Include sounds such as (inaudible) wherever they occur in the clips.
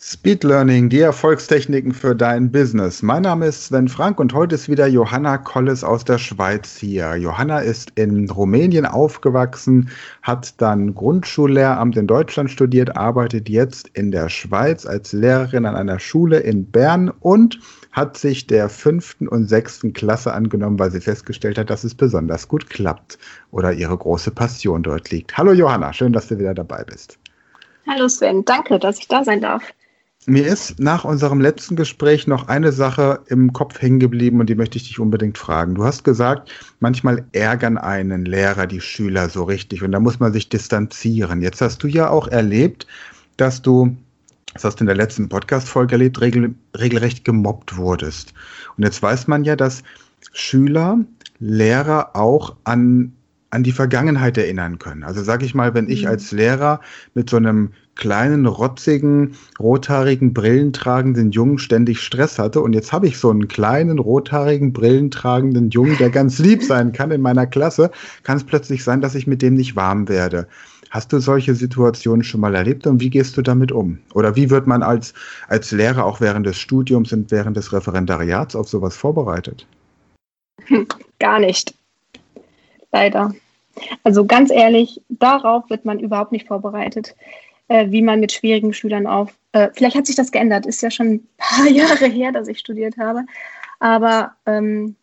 Speed Learning, die Erfolgstechniken für dein Business. Mein Name ist Sven Frank und heute ist wieder Johanna Kolles aus der Schweiz hier. Johanna ist in Rumänien aufgewachsen, hat dann Grundschullehramt in Deutschland studiert, arbeitet jetzt in der Schweiz als Lehrerin an einer Schule in Bern und hat sich der fünften und sechsten Klasse angenommen, weil sie festgestellt hat, dass es besonders gut klappt oder ihre große Passion dort liegt. Hallo Johanna, schön, dass du wieder dabei bist. Hallo Sven, danke, dass ich da sein darf. Mir ist nach unserem letzten Gespräch noch eine Sache im Kopf hängen geblieben und die möchte ich dich unbedingt fragen. Du hast gesagt, manchmal ärgern einen Lehrer die Schüler so richtig und da muss man sich distanzieren. Jetzt hast du ja auch erlebt, dass du, das hast du in der letzten Podcast-Folge erlebt, regel, regelrecht gemobbt wurdest. Und jetzt weiß man ja, dass Schüler Lehrer auch an an die Vergangenheit erinnern können. Also sage ich mal, wenn ich mhm. als Lehrer mit so einem kleinen, rotzigen, rothaarigen, brillentragenden Jungen ständig Stress hatte und jetzt habe ich so einen kleinen, rothaarigen, brillentragenden Jungen, der ganz lieb sein kann in meiner Klasse, kann es plötzlich sein, dass ich mit dem nicht warm werde. Hast du solche Situationen schon mal erlebt und wie gehst du damit um? Oder wie wird man als, als Lehrer auch während des Studiums und während des Referendariats auf sowas vorbereitet? (laughs) Gar nicht leider. Also ganz ehrlich, darauf wird man überhaupt nicht vorbereitet, äh, wie man mit schwierigen Schülern auf. Äh, vielleicht hat sich das geändert, ist ja schon ein (laughs) paar Jahre her, dass ich studiert habe. Aber ähm,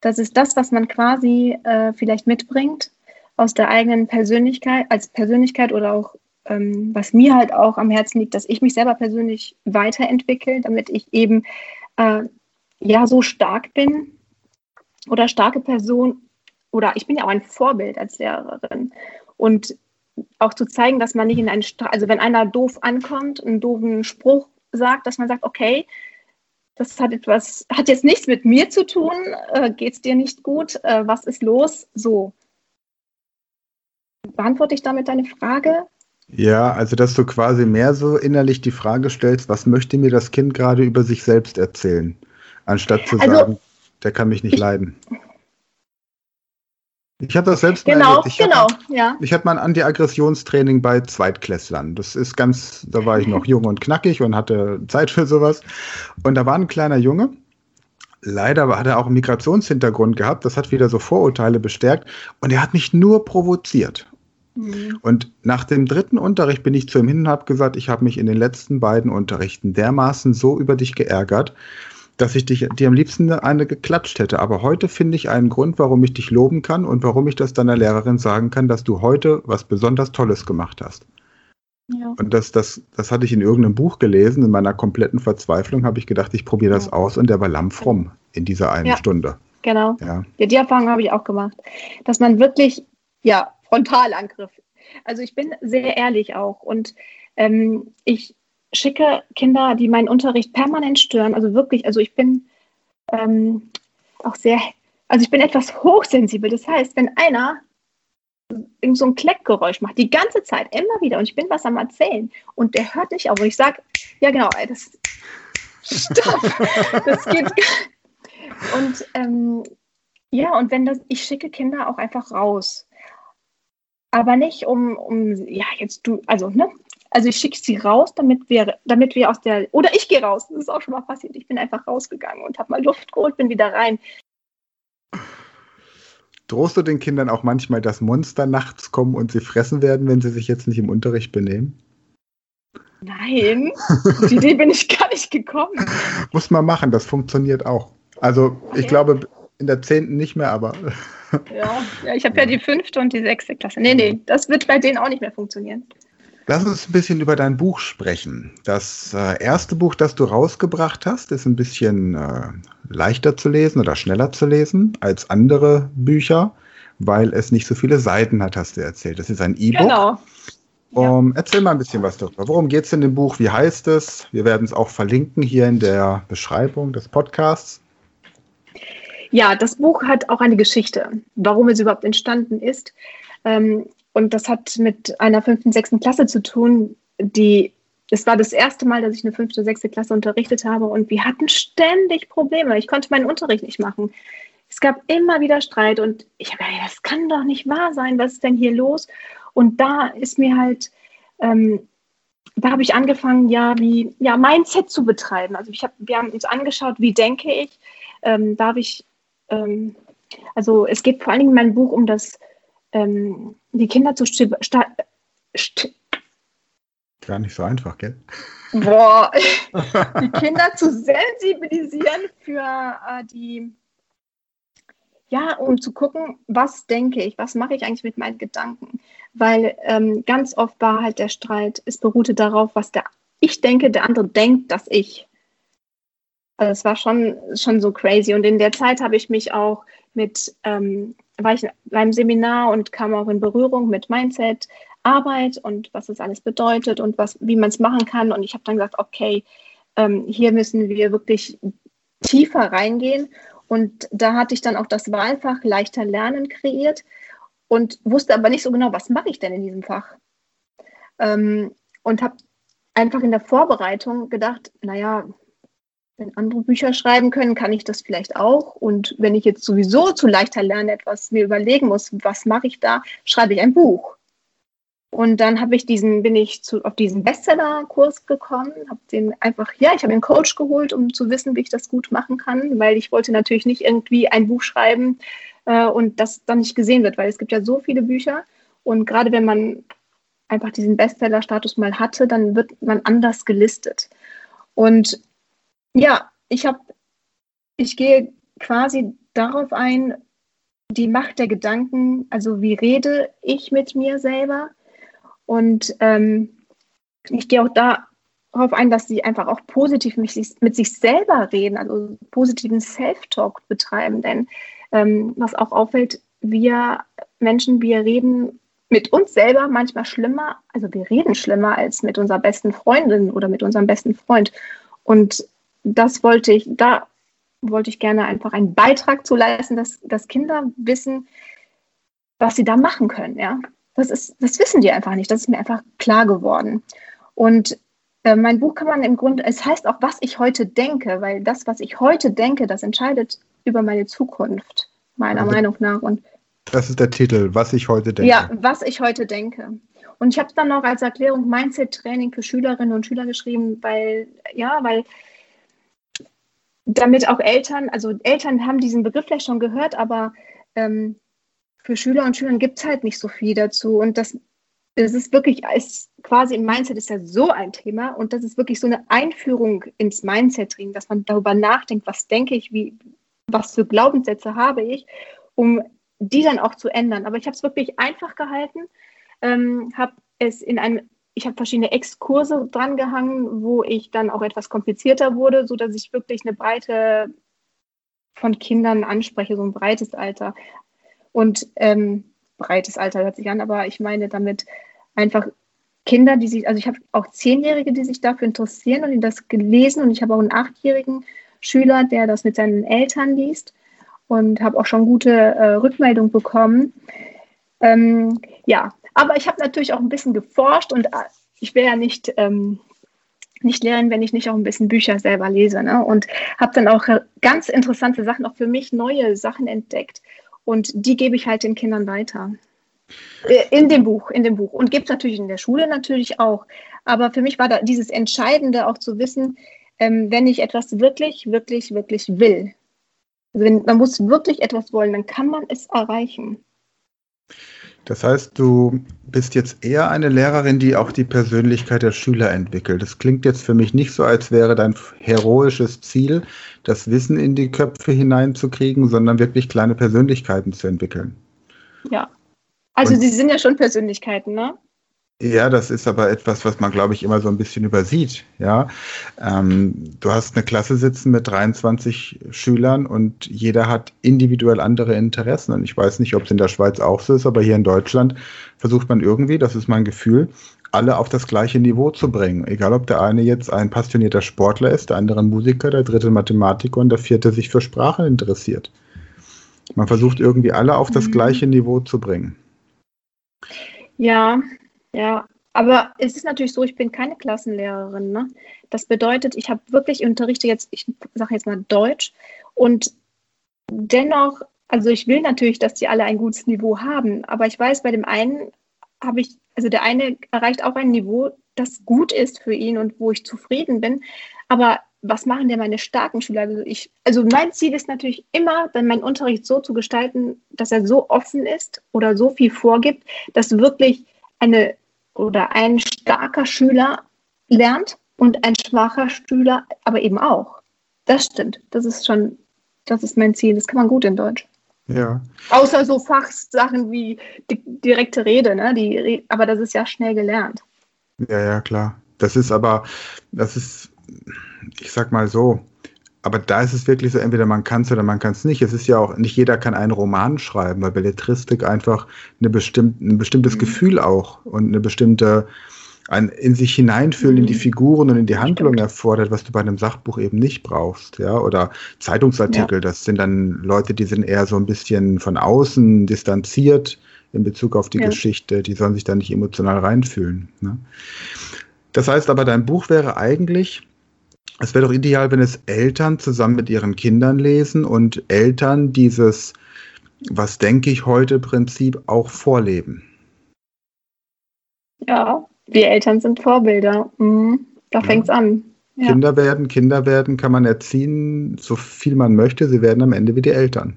das ist das, was man quasi äh, vielleicht mitbringt aus der eigenen Persönlichkeit, als Persönlichkeit oder auch, ähm, was mir halt auch am Herzen liegt, dass ich mich selber persönlich weiterentwickle, damit ich eben äh, ja so stark bin oder starke Person oder ich bin ja auch ein Vorbild als Lehrerin. Und auch zu zeigen, dass man nicht in einen, Stra also wenn einer doof ankommt, einen doofen Spruch sagt, dass man sagt, okay, das hat etwas, hat jetzt nichts mit mir zu tun, äh, geht es dir nicht gut, äh, was ist los? So. Beantworte ich damit deine Frage? Ja, also dass du quasi mehr so innerlich die Frage stellst, was möchte mir das Kind gerade über sich selbst erzählen, anstatt zu also, sagen, der kann mich nicht ich, leiden. Ich habe das selbst genau, mal Ich genau, hab, ja. Ich hatte mal ein Anti-Aggressionstraining bei Zweitklässlern. Das ist ganz, da war ich noch jung und knackig und hatte Zeit für sowas. Und da war ein kleiner Junge. Leider hat er auch einen Migrationshintergrund gehabt. Das hat wieder so Vorurteile bestärkt. Und er hat mich nur provoziert. Mhm. Und nach dem dritten Unterricht bin ich zu ihm hin und habe gesagt, ich habe mich in den letzten beiden Unterrichten dermaßen so über dich geärgert, dass ich dich, dir am liebsten eine geklatscht hätte. Aber heute finde ich einen Grund, warum ich dich loben kann und warum ich das deiner Lehrerin sagen kann, dass du heute was besonders Tolles gemacht hast. Ja. Und das, das, das hatte ich in irgendeinem Buch gelesen. In meiner kompletten Verzweiflung habe ich gedacht, ich probiere das ja. aus und der war lammfromm in dieser einen ja, Stunde. Genau. Ja. die Erfahrung habe ich auch gemacht. Dass man wirklich, ja, Frontalangriff. Also ich bin sehr ehrlich auch und ähm, ich schicke Kinder, die meinen Unterricht permanent stören. Also wirklich, also ich bin ähm, auch sehr, also ich bin etwas hochsensibel. Das heißt, wenn einer irgend so ein Kleckgeräusch macht, die ganze Zeit, immer wieder, und ich bin was am Erzählen und der hört nicht auf. Und ich sage, ja genau, das, stopp, (laughs) das geht. Und ähm, ja, und wenn das, ich schicke Kinder auch einfach raus. Aber nicht um, um, ja, jetzt du, also, ne, also ich schicke sie raus, damit wir, damit wir aus der, oder ich gehe raus, das ist auch schon mal passiert. Ich bin einfach rausgegangen und habe mal Luft geholt, bin wieder rein. Drohst du den Kindern auch manchmal, dass Monster nachts kommen und sie fressen werden, wenn sie sich jetzt nicht im Unterricht benehmen? Nein, auf die Idee bin ich gar nicht gekommen. (laughs) Muss man machen, das funktioniert auch. Also okay. ich glaube, in der zehnten nicht mehr, aber. ja, ja ich habe (laughs) ja die fünfte und die sechste Klasse. Nee, nee, das wird bei denen auch nicht mehr funktionieren. Lass uns ein bisschen über dein Buch sprechen. Das äh, erste Buch, das du rausgebracht hast, ist ein bisschen äh, leichter zu lesen oder schneller zu lesen als andere Bücher, weil es nicht so viele Seiten hat, hast du erzählt. Das ist ein E-Book. Genau. Um, ja. Erzähl mal ein bisschen was darüber. Worum geht es in dem Buch? Wie heißt es? Wir werden es auch verlinken hier in der Beschreibung des Podcasts. Ja, das Buch hat auch eine Geschichte, warum es überhaupt entstanden ist. Ähm, und das hat mit einer fünften, sechsten Klasse zu tun, die, es war das erste Mal, dass ich eine fünfte, sechste Klasse unterrichtet habe und wir hatten ständig Probleme. Ich konnte meinen Unterricht nicht machen. Es gab immer wieder Streit und ich habe gedacht, das kann doch nicht wahr sein, was ist denn hier los? Und da ist mir halt ähm, da habe ich angefangen, ja, wie, ja, Mindset zu betreiben. Also ich hab, wir haben uns angeschaut, wie denke ich. Ähm, da habe ich, ähm, also es geht vor allen Dingen in meinem Buch um das, ähm, die Kinder zu Gar nicht so einfach, gell? Boah, (laughs) die Kinder zu sensibilisieren für äh, die, ja, um zu gucken, was denke ich, was mache ich eigentlich mit meinen Gedanken. Weil ähm, ganz oft war halt der Streit, es beruhte darauf, was der ich denke, der andere denkt, dass ich. Also es war schon, schon so crazy. Und in der Zeit habe ich mich auch mit, ähm, war ich beim Seminar und kam auch in Berührung mit Mindset, Arbeit und was das alles bedeutet und was, wie man es machen kann. Und ich habe dann gesagt, okay, ähm, hier müssen wir wirklich tiefer reingehen. Und da hatte ich dann auch das Wahlfach leichter lernen kreiert und wusste aber nicht so genau, was mache ich denn in diesem Fach. Ähm, und habe einfach in der Vorbereitung gedacht, naja, wenn andere Bücher schreiben können, kann ich das vielleicht auch. Und wenn ich jetzt sowieso zu leichter Lernen etwas mir überlegen muss, was mache ich da, schreibe ich ein Buch. Und dann habe ich diesen, bin ich zu, auf diesen Bestseller-Kurs gekommen, habe den einfach, ja, ich habe einen Coach geholt, um zu wissen, wie ich das gut machen kann, weil ich wollte natürlich nicht irgendwie ein Buch schreiben äh, und das dann nicht gesehen wird, weil es gibt ja so viele Bücher und gerade wenn man einfach diesen Bestseller-Status mal hatte, dann wird man anders gelistet. Und ja, ich habe, ich gehe quasi darauf ein, die Macht der Gedanken, also wie rede ich mit mir selber, und ähm, ich gehe auch darauf ein, dass sie einfach auch positiv mit sich, mit sich selber reden, also positiven Self-Talk betreiben. Denn ähm, was auch auffällt, wir Menschen, wir reden mit uns selber manchmal schlimmer, also wir reden schlimmer als mit unserer besten Freundin oder mit unserem besten Freund. Und das wollte ich, da wollte ich gerne einfach einen Beitrag zu leisten, dass, dass Kinder wissen, was sie da machen können, ja. Das, ist, das wissen die einfach nicht. Das ist mir einfach klar geworden. Und äh, mein Buch kann man im Grunde, es heißt auch, was ich heute denke, weil das, was ich heute denke, das entscheidet über meine Zukunft, meiner also, Meinung nach. Und das ist der Titel, was ich heute denke. Ja, was ich heute denke. Und ich habe dann noch als Erklärung Mindset-Training für Schülerinnen und Schüler geschrieben, weil, ja, weil damit auch Eltern, also Eltern haben diesen Begriff vielleicht schon gehört, aber ähm, für Schüler und Schülerinnen gibt es halt nicht so viel dazu. Und das, das ist wirklich, ist quasi im Mindset ist ja so ein Thema und das ist wirklich so eine Einführung ins Mindset-Training, dass man darüber nachdenkt, was denke ich, wie, was für Glaubenssätze habe ich, um die dann auch zu ändern. Aber ich habe es wirklich einfach gehalten, ähm, habe es in einem, ich habe verschiedene Exkurse dran gehangen, wo ich dann auch etwas komplizierter wurde, sodass ich wirklich eine Breite von Kindern anspreche, so ein breites Alter. Und ähm, breites Alter hört sich an, aber ich meine damit einfach Kinder, die sich, also ich habe auch Zehnjährige, die sich dafür interessieren und das gelesen und ich habe auch einen achtjährigen Schüler, der das mit seinen Eltern liest und habe auch schon gute äh, Rückmeldung bekommen. Ähm, ja, aber ich habe natürlich auch ein bisschen geforscht und äh, ich wäre ja nicht, ähm, nicht lernen, wenn ich nicht auch ein bisschen Bücher selber lese. Ne? Und habe dann auch äh, ganz interessante Sachen, auch für mich neue Sachen entdeckt. Und die gebe ich halt den Kindern weiter. Äh, in dem Buch, in dem Buch. Und gibt es natürlich in der Schule natürlich auch. Aber für mich war da dieses Entscheidende auch zu wissen, ähm, wenn ich etwas wirklich, wirklich, wirklich will. Also wenn, man muss wirklich etwas wollen, dann kann man es erreichen. Das heißt, du bist jetzt eher eine Lehrerin, die auch die Persönlichkeit der Schüler entwickelt. Das klingt jetzt für mich nicht so, als wäre dein heroisches Ziel, das Wissen in die Köpfe hineinzukriegen, sondern wirklich kleine Persönlichkeiten zu entwickeln. Ja. Also Und, sie sind ja schon Persönlichkeiten, ne? Ja, das ist aber etwas, was man, glaube ich, immer so ein bisschen übersieht. Ja, ähm, du hast eine Klasse sitzen mit 23 Schülern und jeder hat individuell andere Interessen. Und ich weiß nicht, ob es in der Schweiz auch so ist, aber hier in Deutschland versucht man irgendwie, das ist mein Gefühl, alle auf das gleiche Niveau zu bringen. Egal, ob der eine jetzt ein passionierter Sportler ist, der andere ein Musiker, der dritte Mathematiker und der vierte sich für Sprachen interessiert. Man versucht irgendwie alle auf das mhm. gleiche Niveau zu bringen. Ja, ja, aber es ist natürlich so, ich bin keine Klassenlehrerin. Ne? Das bedeutet, ich habe wirklich ich unterrichte jetzt, ich sage jetzt mal Deutsch und dennoch, also ich will natürlich, dass die alle ein gutes Niveau haben, aber ich weiß, bei dem einen habe ich, also der eine erreicht auch ein Niveau, das gut ist für ihn und wo ich zufrieden bin. Aber was machen denn meine starken Schüler? Also, ich, also mein Ziel ist natürlich immer, dann meinen Unterricht so zu gestalten, dass er so offen ist oder so viel vorgibt, dass wirklich eine oder ein starker Schüler lernt und ein schwacher Schüler aber eben auch. Das stimmt. Das ist schon, das ist mein Ziel. Das kann man gut in Deutsch. Ja. Außer so Fachsachen wie direkte Rede, ne? Die, aber das ist ja schnell gelernt. Ja, ja, klar. Das ist aber, das ist, ich sag mal so, aber da ist es wirklich so, entweder man kann es oder man kann es nicht. Es ist ja auch, nicht jeder kann einen Roman schreiben, weil Belletristik einfach eine bestimmt, ein bestimmtes mhm. Gefühl auch und eine bestimmte, ein in sich hineinfühlen in die mhm. Figuren und in die Handlung erfordert, was du bei einem Sachbuch eben nicht brauchst, ja, oder Zeitungsartikel, ja. das sind dann Leute, die sind eher so ein bisschen von außen distanziert in Bezug auf die ja. Geschichte, die sollen sich da nicht emotional reinfühlen. Ne? Das heißt aber, dein Buch wäre eigentlich, es wäre doch ideal, wenn es Eltern zusammen mit ihren Kindern lesen und Eltern dieses, was denke ich heute, Prinzip auch vorleben. Ja, wir Eltern sind Vorbilder. Mhm. Da ja. fängt es an. Ja. Kinder werden, Kinder werden, kann man erziehen, so viel man möchte. Sie werden am Ende wie die Eltern.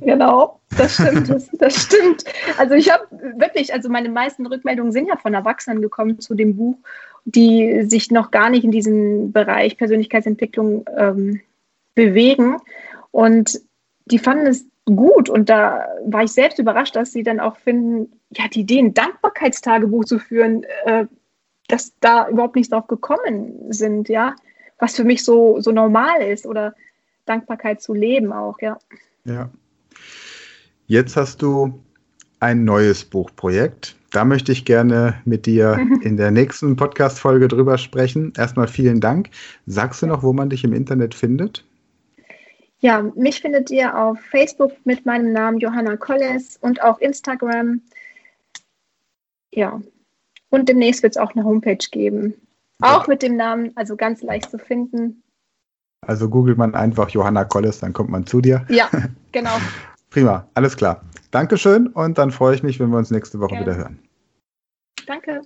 Genau, das stimmt, das, das stimmt. Also ich habe wirklich, also meine meisten Rückmeldungen sind ja von Erwachsenen gekommen zu dem Buch, die sich noch gar nicht in diesem Bereich Persönlichkeitsentwicklung ähm, bewegen. Und die fanden es gut. Und da war ich selbst überrascht, dass sie dann auch finden, ja, die Idee, ein Dankbarkeitstagebuch zu führen, äh, dass da überhaupt nicht drauf gekommen sind, ja, was für mich so, so normal ist oder Dankbarkeit zu leben auch, ja. Ja. Jetzt hast du ein neues Buchprojekt. Da möchte ich gerne mit dir (laughs) in der nächsten Podcast-Folge drüber sprechen. Erstmal vielen Dank. Sagst du noch, wo man dich im Internet findet? Ja, mich findet ihr auf Facebook mit meinem Namen Johanna Kolles und auch Instagram. Ja, und demnächst wird es auch eine Homepage geben. Auch ja. mit dem Namen, also ganz leicht zu finden. Also googelt man einfach Johanna Kolles, dann kommt man zu dir. Ja, (laughs) genau. Prima, alles klar. Dankeschön und dann freue ich mich, wenn wir uns nächste Woche Gerne. wieder hören. Danke.